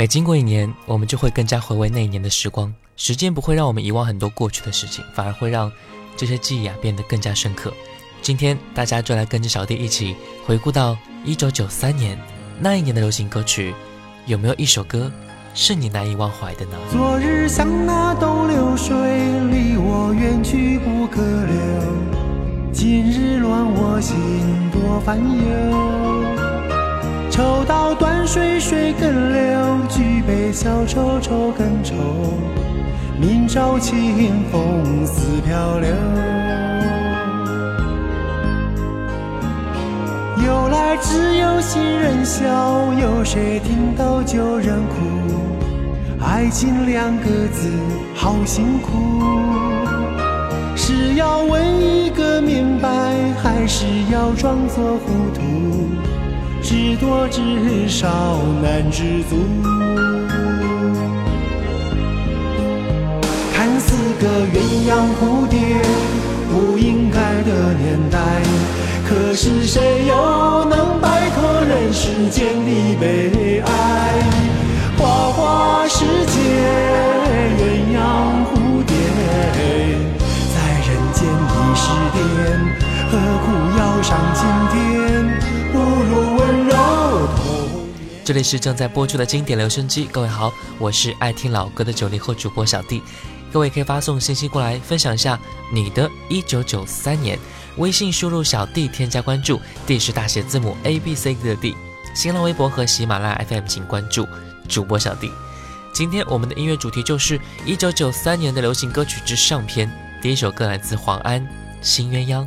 每经过一年，我们就会更加回味那一年的时光。时间不会让我们遗忘很多过去的事情，反而会让这些记忆啊变得更加深刻。今天大家就来跟着小弟一起回顾到一九九三年那一年的流行歌曲，有没有一首歌是你难以忘怀的呢？昨日像那东流水，离我远去不可留。今日乱我心，多烦忧。抽刀断水，水更流；举杯消愁，愁更愁。明朝清风似飘流。由来只有新人笑，有谁听到旧人哭？爱情两个字好辛苦，是要问一个明白，还是要装作糊涂？知多知少难知足。看似个鸳鸯蝴蝶，不应该的年代。可是谁又能摆脱人世间的悲哀？花花世界，鸳鸯蝴蝶，在人间已是癫，何苦要上青天？不如。这里是正在播出的经典留声机，各位好，我是爱听老歌的九零后主播小弟，各位可以发送信息过来，分享一下你的一九九三年。微信输入小弟添加关注，D 是大写字母 A B C D 的 D。新浪微博和喜马拉雅 FM 请关注主播小弟。今天我们的音乐主题就是一九九三年的流行歌曲之上篇。第一首歌来自黄安，《新鸳鸯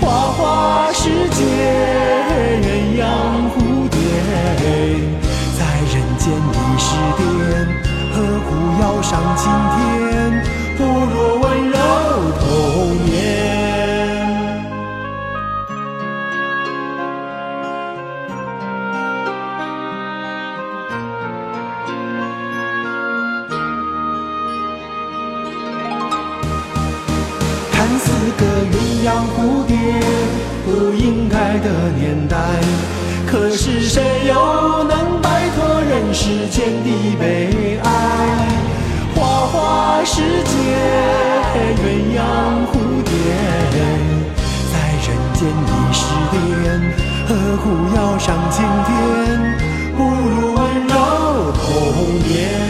花花世界，鸳鸯蝴蝶，在人间已是癫，何苦要上青天？不如温柔童年。看似个鸳鸯蝴蝶，爱的年代。可是谁又能摆脱人世间的悲哀？花花世界，鸳鸯蝴蝶，在人间已是癫，何苦要上青天？不如温柔童年。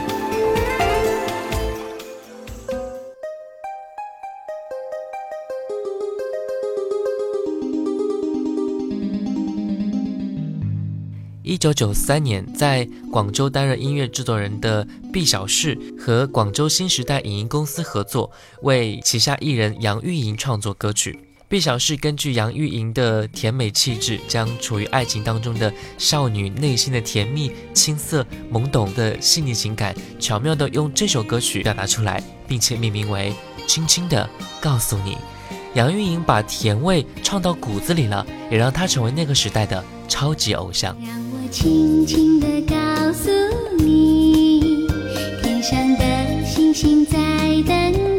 一九九三年，在广州担任音乐制作人的毕小世和广州新时代影音公司合作，为旗下艺人杨钰莹创作歌曲。毕小世根据杨钰莹的甜美气质，将处于爱情当中的少女内心的甜蜜、青涩、懵懂的细腻情感，巧妙地用这首歌曲表达出来，并且命名为《轻轻地告诉你》。杨钰莹把甜味唱到骨子里了，也让她成为那个时代的超级偶像。轻轻地告诉你，天上的星星在等你。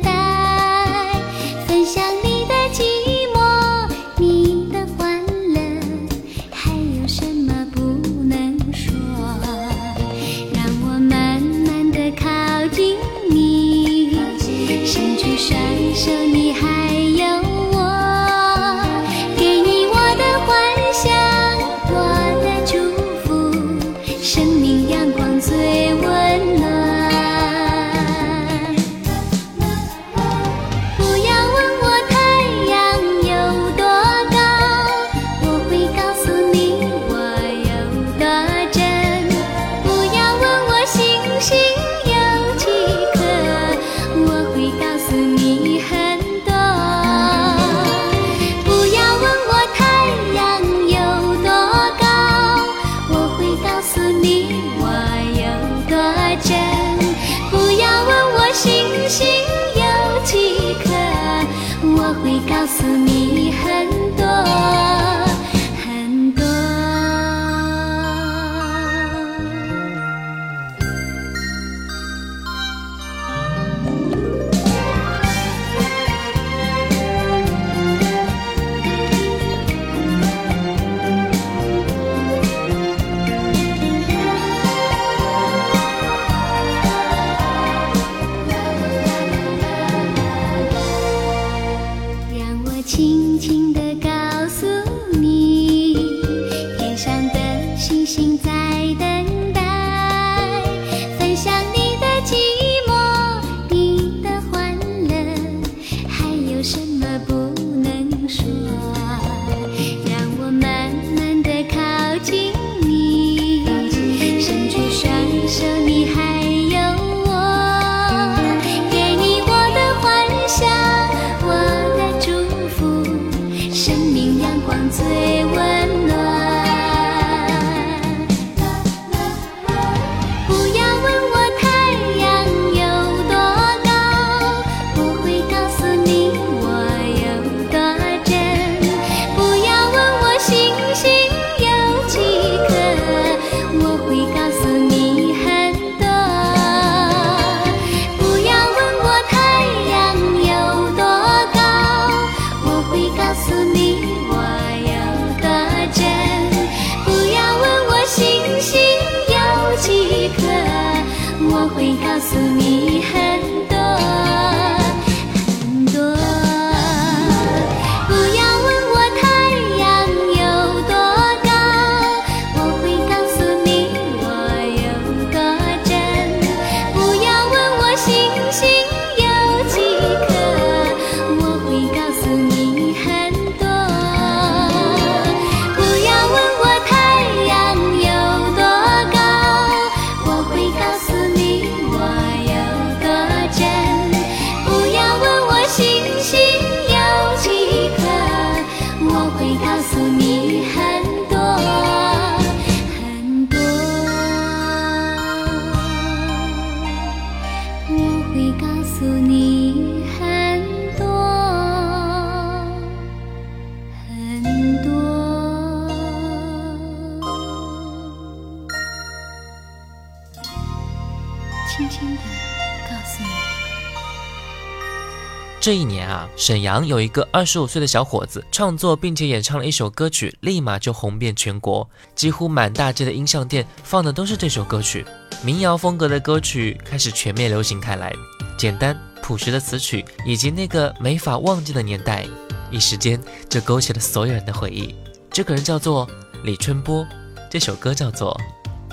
这一年啊沈阳有一个二十五岁的小伙子创作并且演唱了一首歌曲立马就红遍全国几乎满大街的音像店放的都是这首歌曲民谣风格的歌曲开始全面流行开来简单朴实的词曲以及那个没法忘记的年代一时间就勾起了所有人的回忆这个人叫做李春波这首歌叫做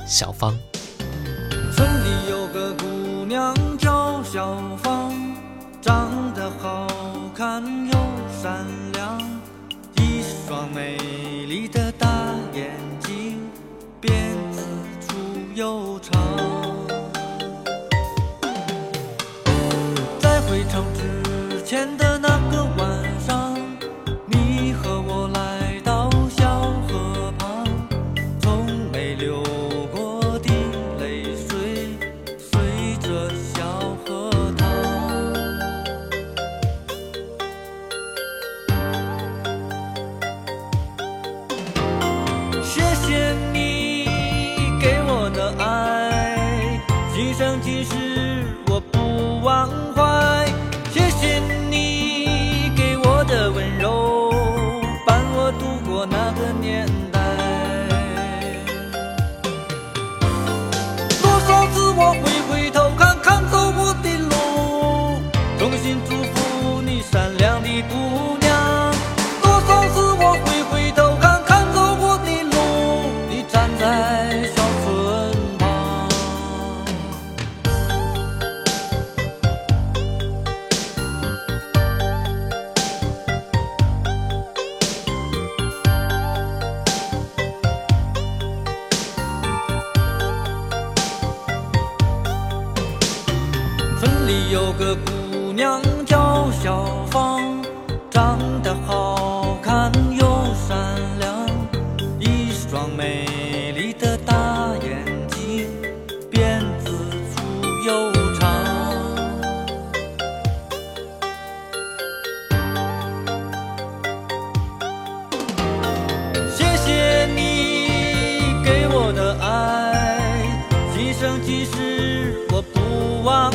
小芳。今生今世我不忘怀。其实我不忘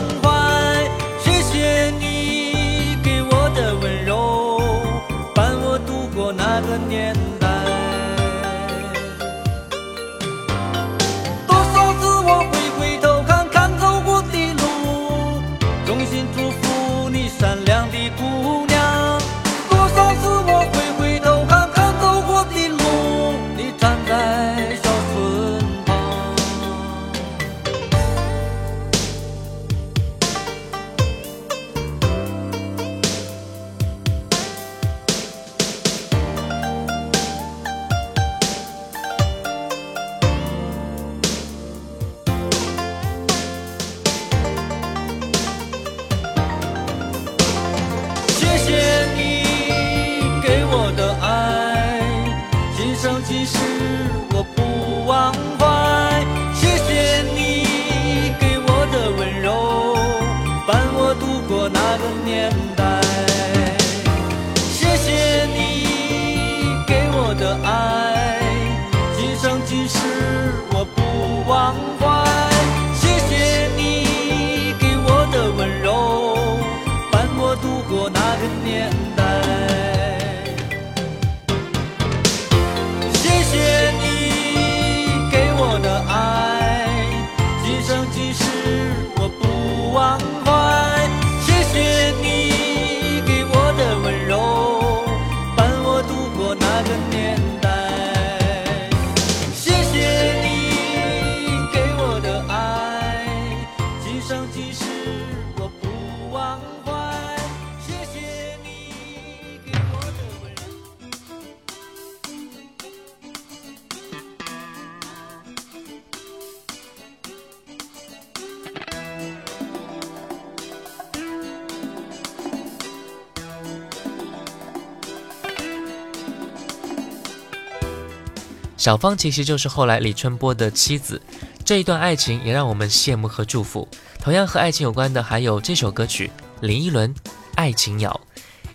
小芳其实就是后来李春波的妻子，这一段爱情也让我们羡慕和祝福。同样和爱情有关的还有这首歌曲《林依轮爱情鸟》。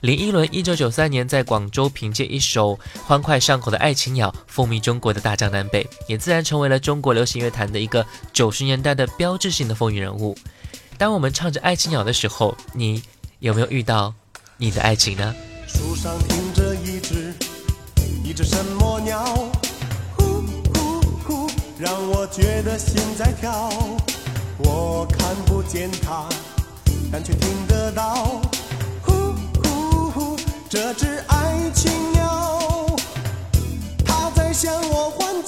林依轮一九九三年在广州凭借一首欢快上口的《爱情鸟》风靡中国的大江南北，也自然成为了中国流行乐坛的一个九十年代的标志性的风云人物。当我们唱着《爱情鸟》的时候，你有没有遇到你的爱情呢？树上停着一只一只什么鸟，让我觉得心在跳。我看不见它，但却听得到，呼呼呼，这只爱情鸟，它在向我欢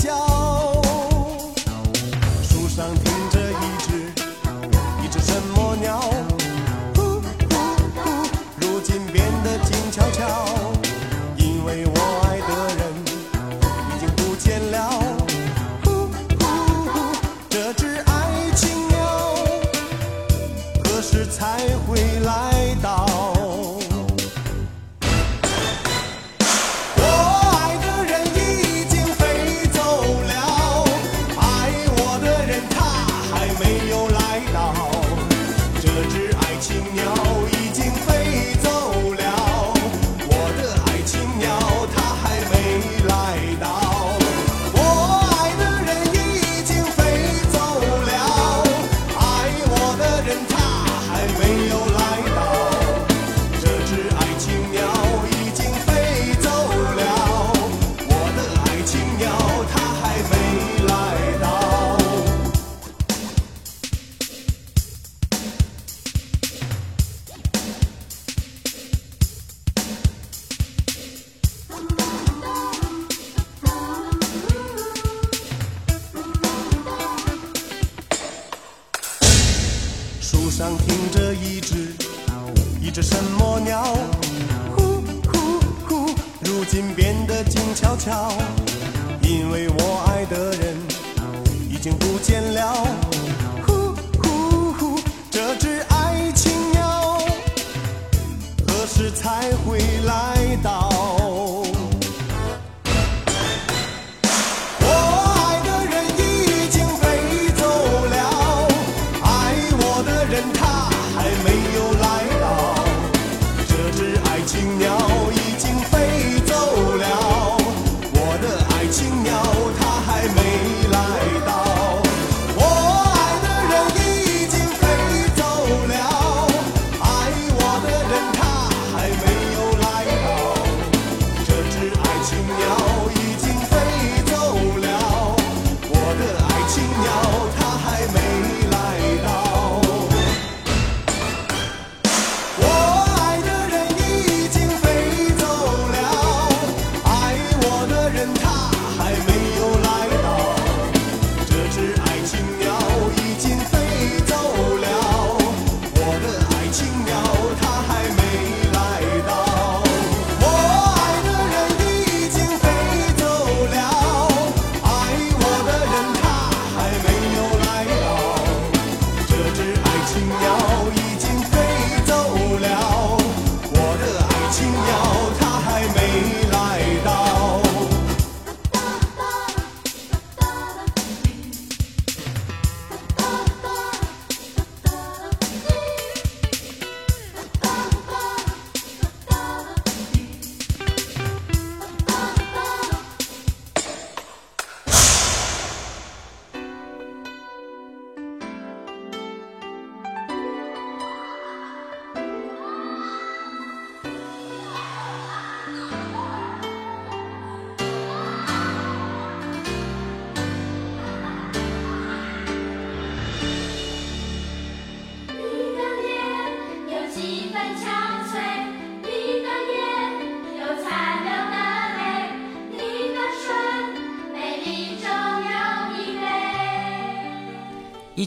已经不见了。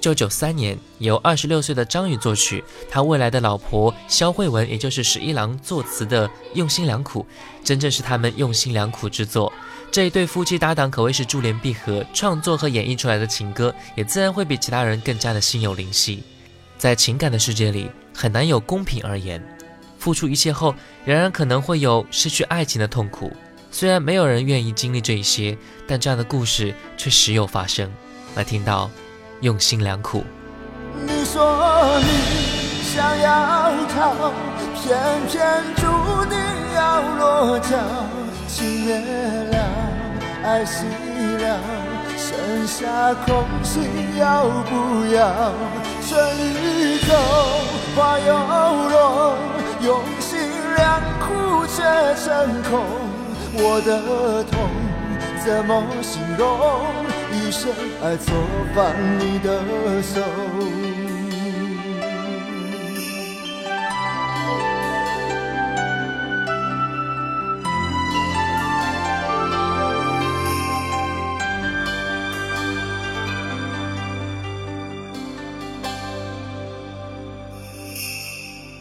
九九三年，由二十六岁的张宇作曲，他未来的老婆肖慧文，也就是十一郎作词的《用心良苦》，真正是他们用心良苦之作。这一对夫妻搭档可谓是珠联璧合，创作和演绎出来的情歌，也自然会比其他人更加的心有灵犀。在情感的世界里，很难有公平而言。付出一切后，仍然可能会有失去爱情的痛苦。虽然没有人愿意经历这一些，但这样的故事却时有发生。来听到用心良苦。你说你想要逃，偏偏注定要落脚。情灭了，爱熄了，剩下空心要不要？春雨走花又落，用心良苦却成空。我的痛怎么形容？一生爱错放你的手。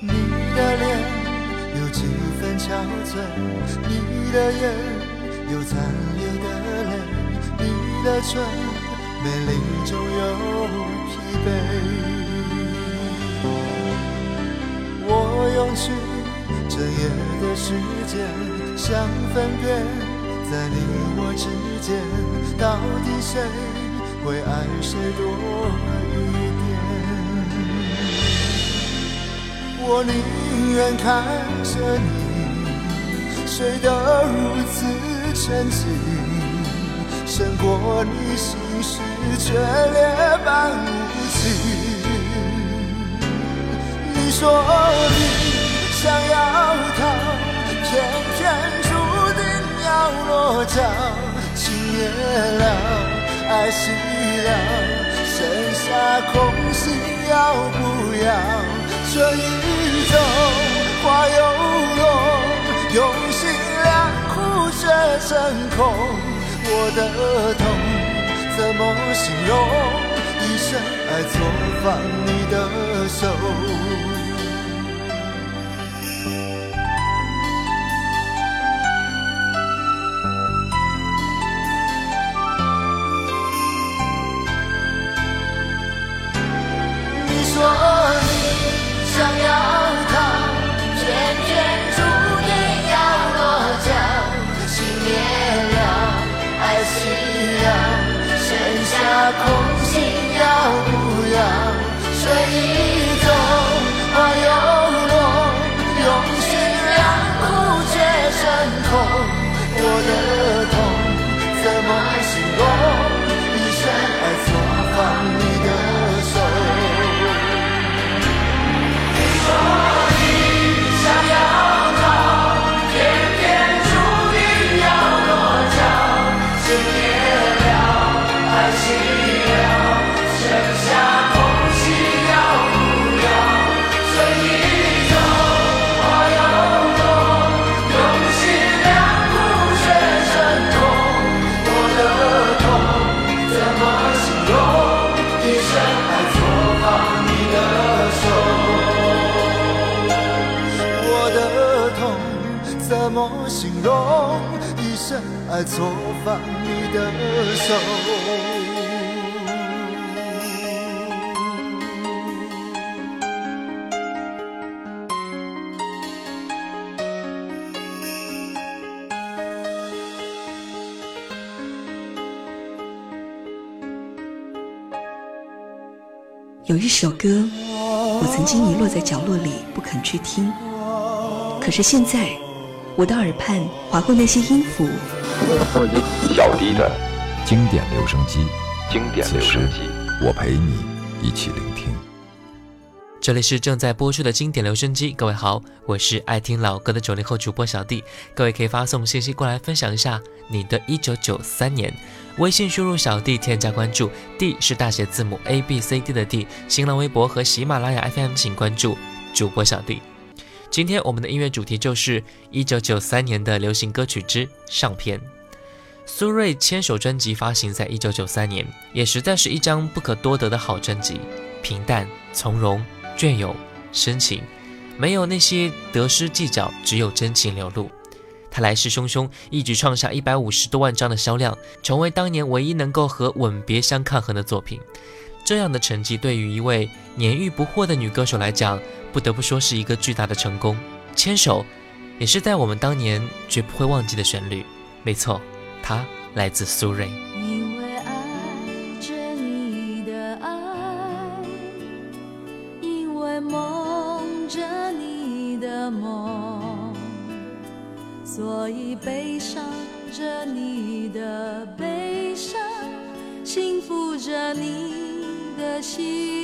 你的脸有几分憔悴，你的眼有残留的，的唇美丽中有疲惫。我用去整夜的时间，想分辨在你我之间，到底谁会爱谁多一点？我宁愿看着你睡得如此沉静，胜过你心事决裂般无情。你说你想要逃，偏偏注定要落脚。情灭了，爱熄了，剩下空心要不要？春已走花又落，用心良苦却成空。我的痛怎么形容？一生爱错放你的手。剩生爱错放你的手。有一首歌，我曾经遗落在角落里不肯去听，可是现在，我的耳畔划过那些音符，小迪的经典留声机，经典留声机，我陪你一起聆听。这里是正在播出的经典留声机，各位好，我是爱听老歌的九零后主播小弟，各位可以发送信息过来分享一下你的一九九三年，微信输入小弟添加关注，D 是大写字母 A B C D 的 D，新浪微博和喜马拉雅 FM 请关注主播小弟。今天我们的音乐主题就是一九九三年的流行歌曲之上篇。苏芮牵手专辑发行在一九九三年，也实在是一张不可多得的好专辑，平淡从容。隽永深情，没有那些得失计较，只有真情流露。他来势汹汹，一举创下一百五十多万张的销量，成为当年唯一能够和《吻别》相抗衡的作品。这样的成绩对于一位年逾不惑的女歌手来讲，不得不说是一个巨大的成功。牵手，也是在我们当年绝不会忘记的旋律。没错，他来自苏芮。因为爱着你的爱，因为梦着你的梦，所以悲伤着你的悲伤，幸福着你的心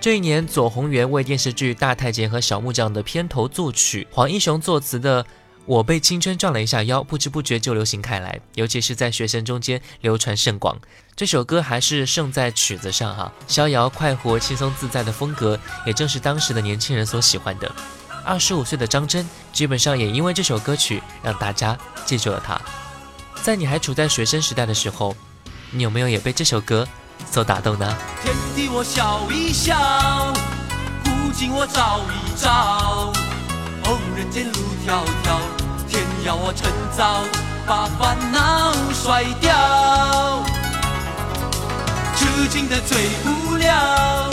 这一年，左宏元为电视剧《大太监和小木匠》的片头作曲，黄一雄作词的《我被青春撞了一下腰》，不知不觉就流行开来，尤其是在学生中间流传甚广。这首歌还是胜在曲子上哈，逍遥快活、轻松自在的风格，也正是当时的年轻人所喜欢的。二十五岁的张真，基本上也因为这首歌曲让大家记住了他。在你还处在学生时代的时候，你有没有也被这首歌所打动呢？天地我笑一笑，古今我照一照。哦，人间路迢迢，天要我趁早把烦恼甩掉。痴情的最无聊，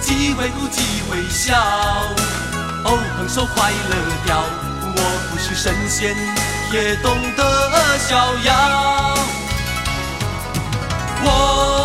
机会不机会笑。哦，横手快乐掉，我不是神仙，也懂得逍遥。我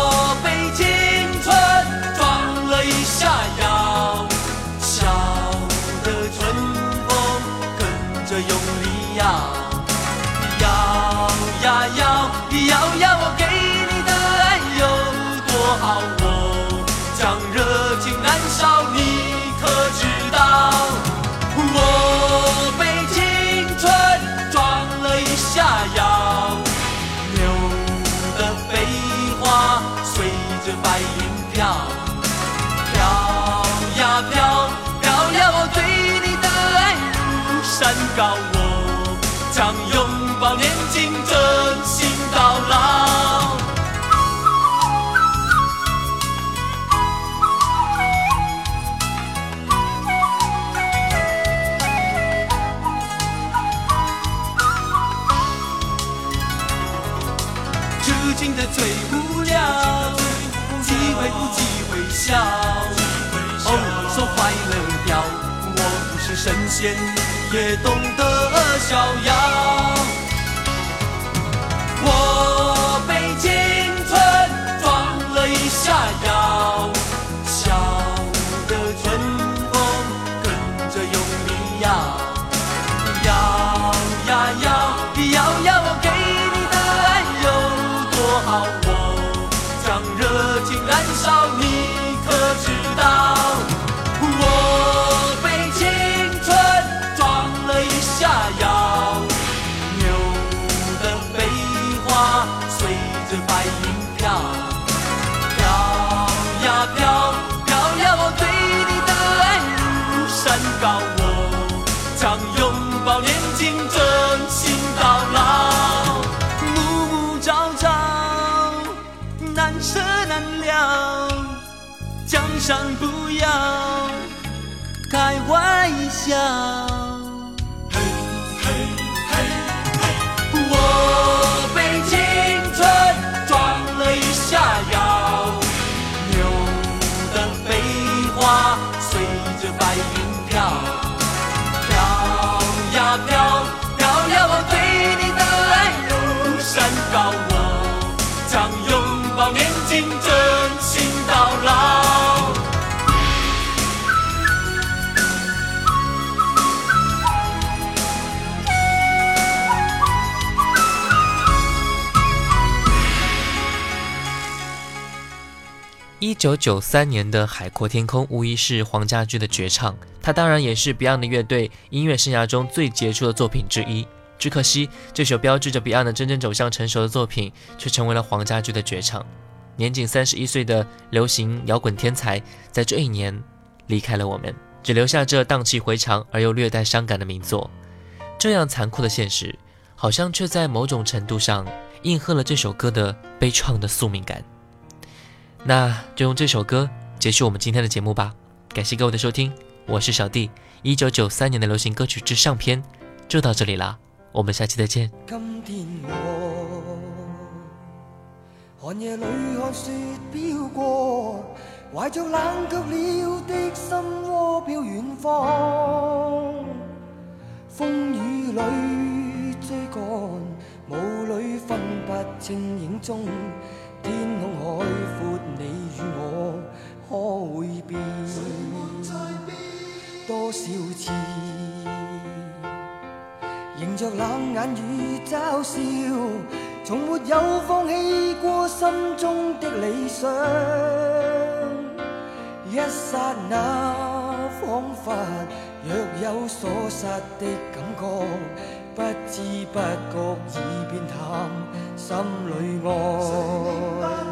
神仙，也懂得逍遥。我山不要开玩笑。嘿嘿嘿嘿，我被青春撞了一下腰，牛的飞花随着白云飘，飘呀飘，飘呀我对你的爱如山高，我将拥抱年轻，真一九九三年的《海阔天空》无疑是黄家驹的绝唱，他当然也是 Beyond 乐队音乐生涯中最杰出的作品之一。只可惜，这首标志着 Beyond 真正走向成熟的作品，却成为了黄家驹的绝唱。年仅三十一岁的流行摇滚天才，在这一年离开了我们，只留下这荡气回肠而又略带伤感的名作。这样残酷的现实，好像却在某种程度上应和了这首歌的悲怆的宿命感。那就用这首歌结束我们今天的节目吧。感谢各位的收听，我是小弟。一九九三年的流行歌曲之上篇就到这里啦，我们下期再见。今天我寒夜里看雪飘过，怀着冷卻了的心窩飄遠方。风雨里追赶，雾里分不清影踪。天空海阔，你與我可會變？多少次？迎着冷眼與嘲笑，從沒有放棄過心中的理想。一剎那，彷彿若有所失的感覺，不知不覺已變淡，心里愛。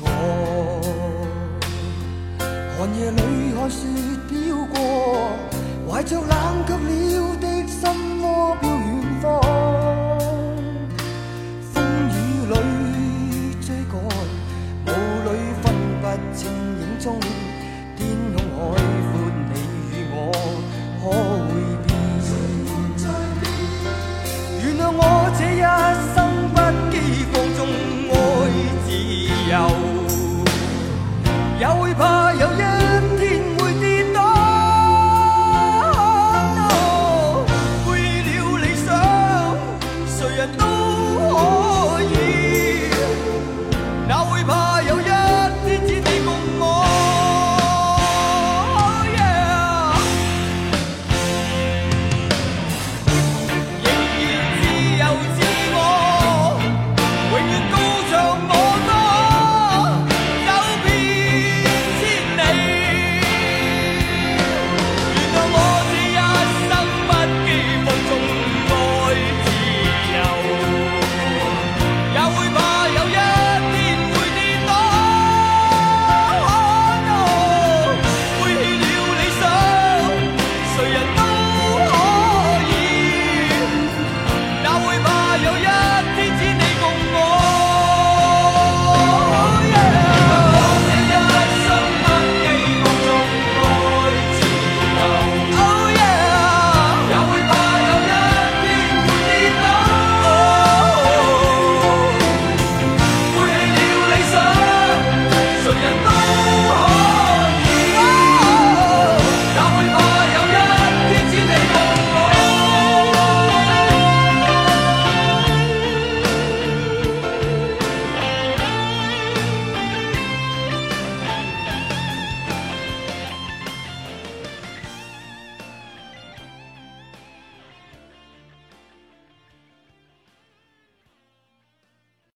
我。寒夜里看雪飘过，怀着冷却了